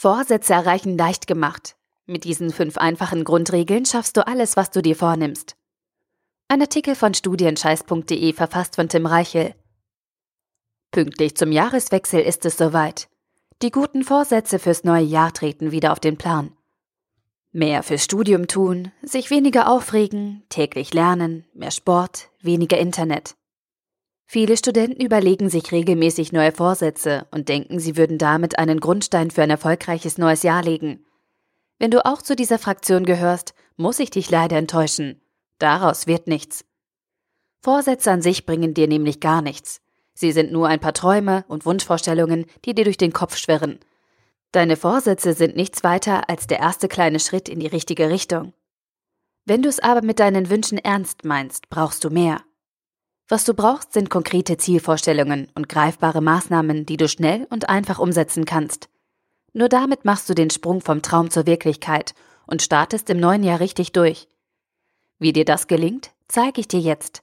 Vorsätze erreichen leicht gemacht. Mit diesen fünf einfachen Grundregeln schaffst du alles, was du dir vornimmst. Ein Artikel von studienscheiß.de verfasst von Tim Reichel. Pünktlich zum Jahreswechsel ist es soweit. Die guten Vorsätze fürs neue Jahr treten wieder auf den Plan. Mehr fürs Studium tun, sich weniger aufregen, täglich lernen, mehr Sport, weniger Internet. Viele Studenten überlegen sich regelmäßig neue Vorsätze und denken, sie würden damit einen Grundstein für ein erfolgreiches neues Jahr legen. Wenn du auch zu dieser Fraktion gehörst, muss ich dich leider enttäuschen. Daraus wird nichts. Vorsätze an sich bringen dir nämlich gar nichts. Sie sind nur ein paar Träume und Wunschvorstellungen, die dir durch den Kopf schwirren. Deine Vorsätze sind nichts weiter als der erste kleine Schritt in die richtige Richtung. Wenn du es aber mit deinen Wünschen ernst meinst, brauchst du mehr. Was du brauchst, sind konkrete Zielvorstellungen und greifbare Maßnahmen, die du schnell und einfach umsetzen kannst. Nur damit machst du den Sprung vom Traum zur Wirklichkeit und startest im neuen Jahr richtig durch. Wie dir das gelingt, zeige ich dir jetzt.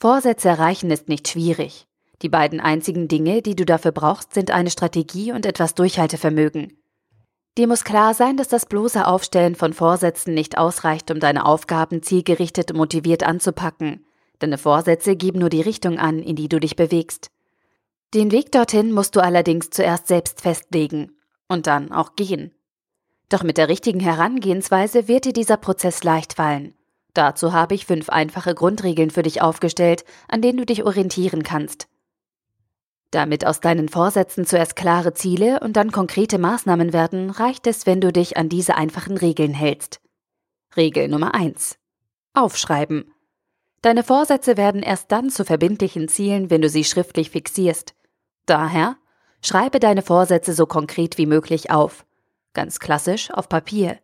Vorsätze erreichen ist nicht schwierig. Die beiden einzigen Dinge, die du dafür brauchst, sind eine Strategie und etwas Durchhaltevermögen. Dir muss klar sein, dass das bloße Aufstellen von Vorsätzen nicht ausreicht, um deine Aufgaben zielgerichtet und motiviert anzupacken. Deine Vorsätze geben nur die Richtung an, in die du dich bewegst. Den Weg dorthin musst du allerdings zuerst selbst festlegen und dann auch gehen. Doch mit der richtigen Herangehensweise wird dir dieser Prozess leicht fallen. Dazu habe ich fünf einfache Grundregeln für dich aufgestellt, an denen du dich orientieren kannst. Damit aus deinen Vorsätzen zuerst klare Ziele und dann konkrete Maßnahmen werden, reicht es, wenn du dich an diese einfachen Regeln hältst. Regel Nummer eins: Aufschreiben. Deine Vorsätze werden erst dann zu verbindlichen Zielen, wenn du sie schriftlich fixierst. Daher schreibe deine Vorsätze so konkret wie möglich auf. Ganz klassisch auf Papier.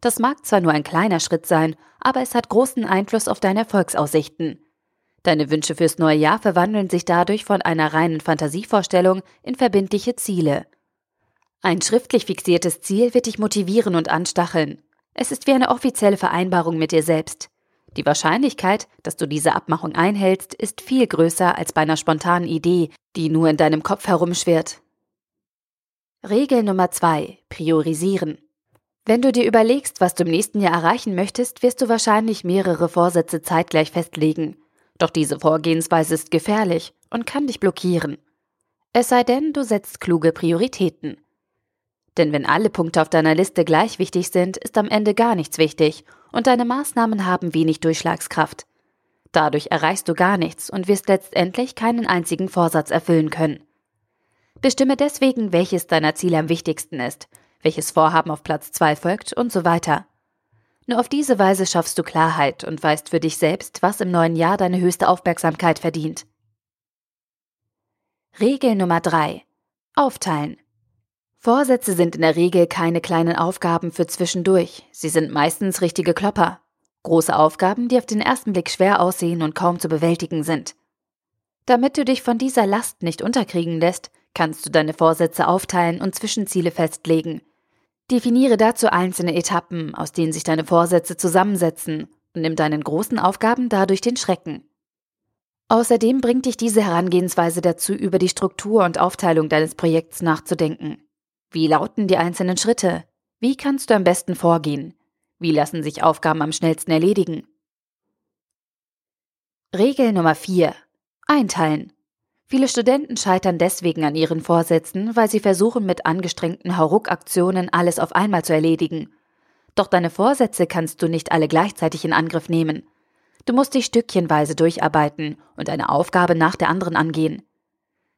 Das mag zwar nur ein kleiner Schritt sein, aber es hat großen Einfluss auf deine Erfolgsaussichten. Deine Wünsche fürs neue Jahr verwandeln sich dadurch von einer reinen Fantasievorstellung in verbindliche Ziele. Ein schriftlich fixiertes Ziel wird dich motivieren und anstacheln. Es ist wie eine offizielle Vereinbarung mit dir selbst. Die Wahrscheinlichkeit, dass du diese Abmachung einhältst, ist viel größer als bei einer spontanen Idee, die nur in deinem Kopf herumschwirrt. Regel Nummer zwei: Priorisieren. Wenn du dir überlegst, was du im nächsten Jahr erreichen möchtest, wirst du wahrscheinlich mehrere Vorsätze zeitgleich festlegen. Doch diese Vorgehensweise ist gefährlich und kann dich blockieren. Es sei denn, du setzt kluge Prioritäten. Denn wenn alle Punkte auf deiner Liste gleich wichtig sind, ist am Ende gar nichts wichtig und deine Maßnahmen haben wenig Durchschlagskraft. Dadurch erreichst du gar nichts und wirst letztendlich keinen einzigen Vorsatz erfüllen können. Bestimme deswegen, welches deiner Ziele am wichtigsten ist, welches Vorhaben auf Platz 2 folgt und so weiter. Nur auf diese Weise schaffst du Klarheit und weißt für dich selbst, was im neuen Jahr deine höchste Aufmerksamkeit verdient. Regel Nummer 3. Aufteilen. Vorsätze sind in der Regel keine kleinen Aufgaben für zwischendurch, sie sind meistens richtige Klopper. Große Aufgaben, die auf den ersten Blick schwer aussehen und kaum zu bewältigen sind. Damit du dich von dieser Last nicht unterkriegen lässt, kannst du deine Vorsätze aufteilen und Zwischenziele festlegen. Definiere dazu einzelne Etappen, aus denen sich deine Vorsätze zusammensetzen und nimm deinen großen Aufgaben dadurch den Schrecken. Außerdem bringt dich diese Herangehensweise dazu, über die Struktur und Aufteilung deines Projekts nachzudenken. Wie lauten die einzelnen Schritte? Wie kannst du am besten vorgehen? Wie lassen sich Aufgaben am schnellsten erledigen? Regel Nummer 4. Einteilen. Viele Studenten scheitern deswegen an ihren Vorsätzen, weil sie versuchen, mit angestrengten Hauruck-Aktionen alles auf einmal zu erledigen. Doch deine Vorsätze kannst du nicht alle gleichzeitig in Angriff nehmen. Du musst dich stückchenweise durcharbeiten und eine Aufgabe nach der anderen angehen.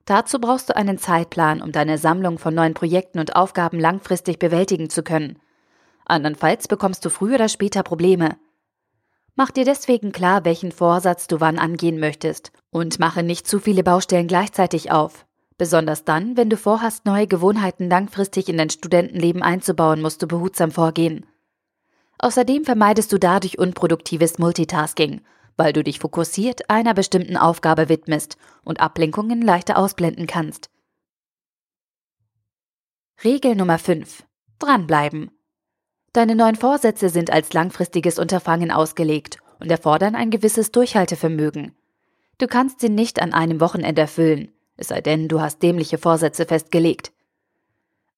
Dazu brauchst du einen Zeitplan, um deine Sammlung von neuen Projekten und Aufgaben langfristig bewältigen zu können. Andernfalls bekommst du früher oder später Probleme. Mach dir deswegen klar, welchen Vorsatz du wann angehen möchtest und mache nicht zu viele Baustellen gleichzeitig auf. Besonders dann, wenn du vorhast, neue Gewohnheiten langfristig in dein Studentenleben einzubauen, musst du behutsam vorgehen. Außerdem vermeidest du dadurch unproduktives Multitasking weil du dich fokussiert einer bestimmten Aufgabe widmest und Ablenkungen leichter ausblenden kannst. Regel Nummer 5. Dranbleiben. Deine neuen Vorsätze sind als langfristiges Unterfangen ausgelegt und erfordern ein gewisses Durchhaltevermögen. Du kannst sie nicht an einem Wochenende erfüllen, es sei denn, du hast dämliche Vorsätze festgelegt.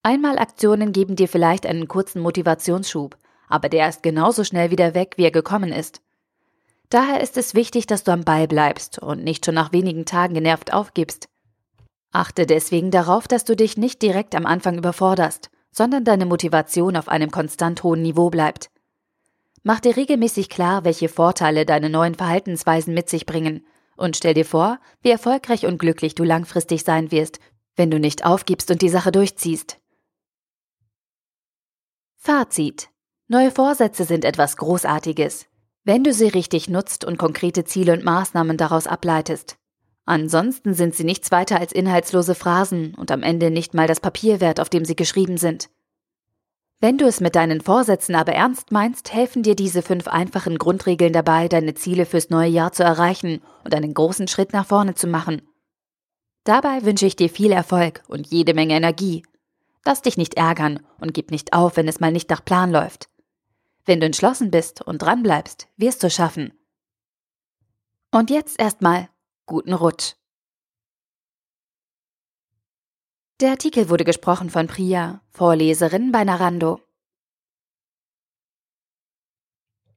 Einmalaktionen geben dir vielleicht einen kurzen Motivationsschub, aber der ist genauso schnell wieder weg, wie er gekommen ist. Daher ist es wichtig, dass du am Ball bleibst und nicht schon nach wenigen Tagen genervt aufgibst. Achte deswegen darauf, dass du dich nicht direkt am Anfang überforderst, sondern deine Motivation auf einem konstant hohen Niveau bleibt. Mach dir regelmäßig klar, welche Vorteile deine neuen Verhaltensweisen mit sich bringen und stell dir vor, wie erfolgreich und glücklich du langfristig sein wirst, wenn du nicht aufgibst und die Sache durchziehst. Fazit. Neue Vorsätze sind etwas Großartiges, wenn du sie richtig nutzt und konkrete Ziele und Maßnahmen daraus ableitest. Ansonsten sind sie nichts weiter als inhaltslose Phrasen und am Ende nicht mal das Papier wert, auf dem sie geschrieben sind. Wenn du es mit deinen Vorsätzen aber ernst meinst, helfen dir diese fünf einfachen Grundregeln dabei, deine Ziele fürs neue Jahr zu erreichen und einen großen Schritt nach vorne zu machen. Dabei wünsche ich dir viel Erfolg und jede Menge Energie. Lass dich nicht ärgern und gib nicht auf, wenn es mal nicht nach Plan läuft. Wenn du entschlossen bist und dranbleibst, wirst du schaffen. Und jetzt erstmal guten Rutsch. Der Artikel wurde gesprochen von Priya, Vorleserin bei Narando.